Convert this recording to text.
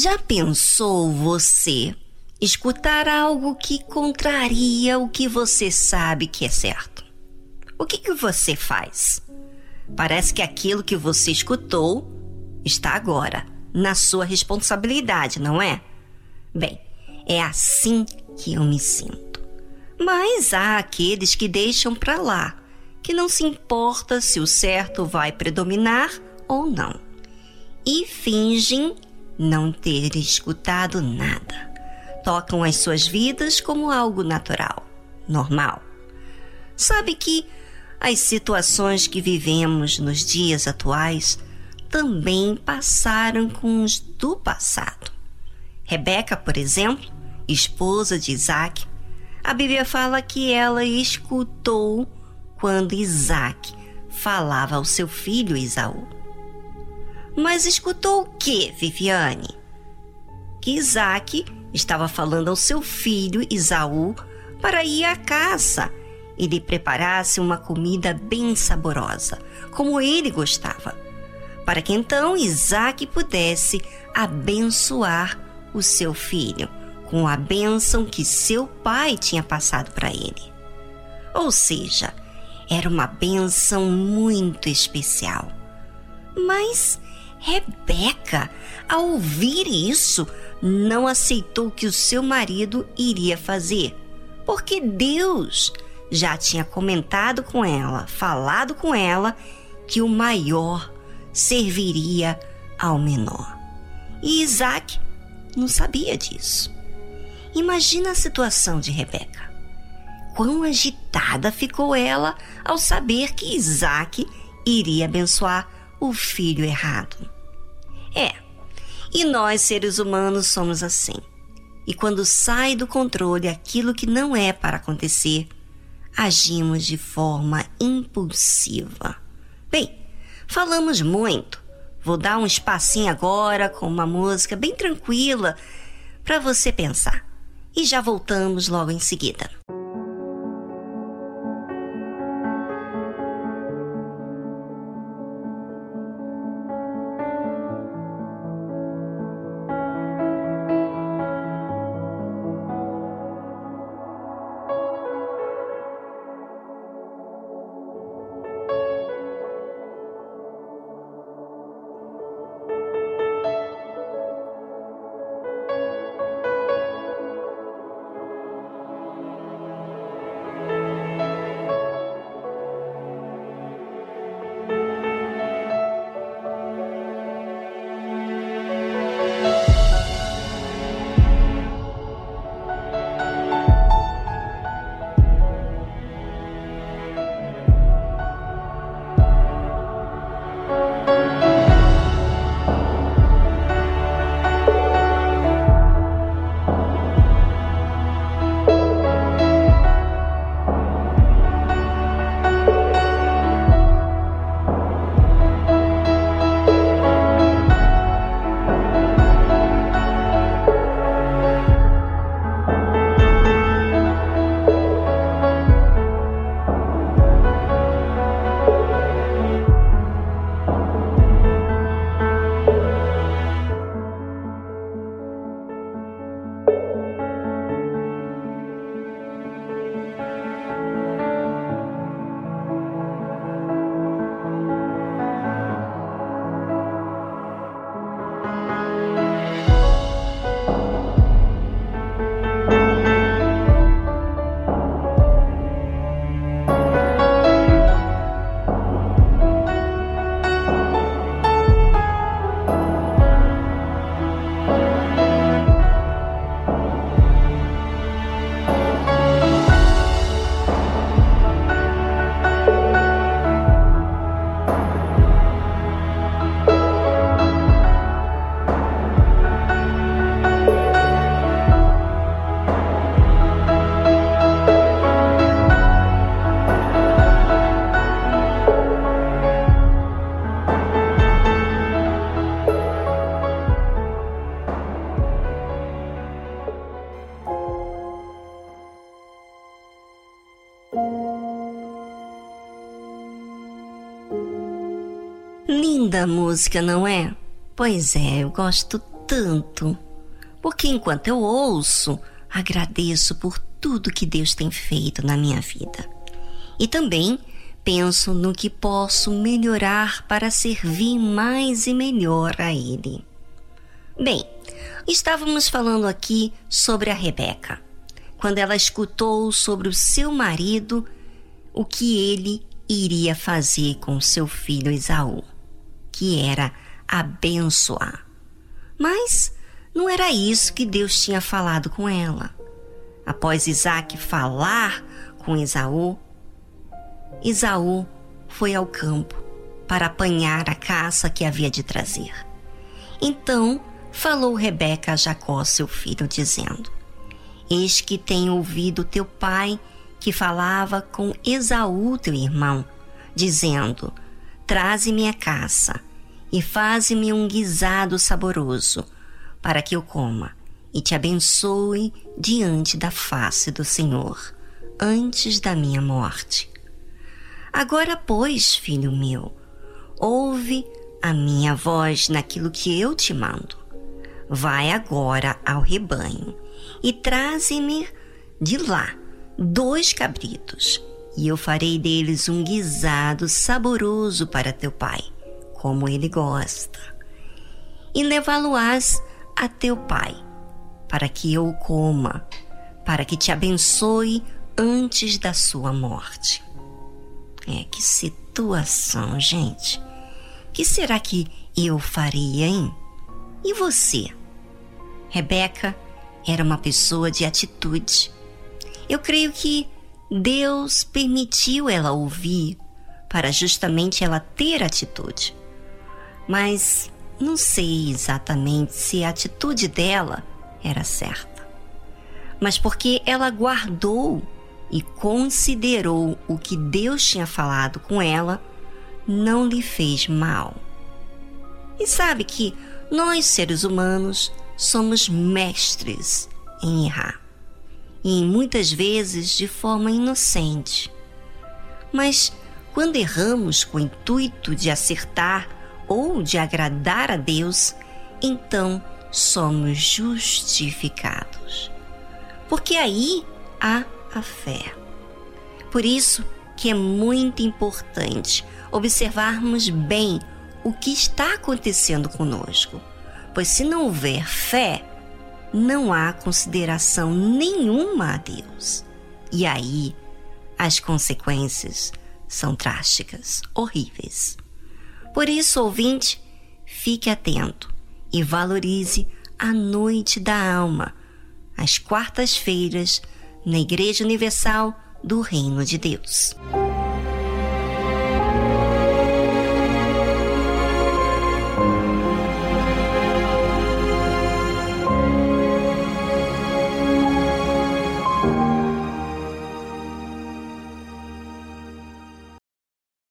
Já pensou você escutar algo que contraria o que você sabe que é certo? O que, que você faz? Parece que aquilo que você escutou está agora na sua responsabilidade, não é? Bem, é assim que eu me sinto. Mas há aqueles que deixam para lá, que não se importa se o certo vai predominar ou não, e fingem não ter escutado nada. Tocam as suas vidas como algo natural, normal. Sabe que as situações que vivemos nos dias atuais também passaram com os do passado. Rebeca, por exemplo, esposa de Isaac, a Bíblia fala que ela escutou quando Isaac falava ao seu filho Isaú. Mas escutou o que, Viviane? Que Isaac estava falando ao seu filho Isaú para ir à caça e lhe preparasse uma comida bem saborosa, como ele gostava, para que então Isaac pudesse abençoar o seu filho com a bênção que seu pai tinha passado para ele. Ou seja, era uma bênção muito especial. Mas Rebeca, ao ouvir isso, não aceitou que o seu marido iria fazer, porque Deus já tinha comentado com ela, falado com ela, que o maior serviria ao menor. E Isaac não sabia disso. Imagina a situação de Rebeca. Quão agitada ficou ela ao saber que Isaac iria abençoar o filho errado. É, e nós seres humanos somos assim. E quando sai do controle aquilo que não é para acontecer, agimos de forma impulsiva. Bem, falamos muito. Vou dar um espacinho agora com uma música bem tranquila para você pensar. E já voltamos logo em seguida. Linda música, não é? Pois é, eu gosto tanto, porque enquanto eu ouço, agradeço por tudo que Deus tem feito na minha vida. E também penso no que posso melhorar para servir mais e melhor a Ele. Bem, estávamos falando aqui sobre a Rebeca, quando ela escutou sobre o seu marido o que ele iria fazer com seu filho Esaú, que era abençoar. Mas não era isso que Deus tinha falado com ela. Após Isaac falar com Esaú, Esaú foi ao campo para apanhar a caça que havia de trazer. Então falou Rebeca a Jacó, seu filho, dizendo: Eis que tenho ouvido teu pai que falava com Esaú, teu irmão, dizendo: Traze-me a caça e faze-me um guisado saboroso, para que eu coma e te abençoe diante da face do Senhor, antes da minha morte. Agora, pois, filho meu, ouve a minha voz naquilo que eu te mando. Vai agora ao rebanho e traze-me de lá dois cabritos, e eu farei deles um guisado saboroso para teu pai, como ele gosta. E levá-lo-ás a teu pai, para que eu o coma, para que te abençoe antes da sua morte. É, que situação, gente. Que será que eu faria, hein? E você? Rebeca era uma pessoa de atitude. Eu creio que Deus permitiu ela ouvir para justamente ela ter atitude. Mas não sei exatamente se a atitude dela era certa. Mas porque ela guardou e considerou o que Deus tinha falado com ela, não lhe fez mal. E sabe que nós, seres humanos, somos mestres em errar. E muitas vezes de forma inocente. Mas quando erramos com o intuito de acertar ou de agradar a Deus, então somos justificados. Porque aí há a fé. Por isso que é muito importante observarmos bem o que está acontecendo conosco, pois se não houver fé, não há consideração nenhuma a Deus. E aí as consequências são drásticas, horríveis. Por isso, ouvinte, fique atento e valorize a noite da alma, às quartas-feiras, na Igreja Universal do Reino de Deus.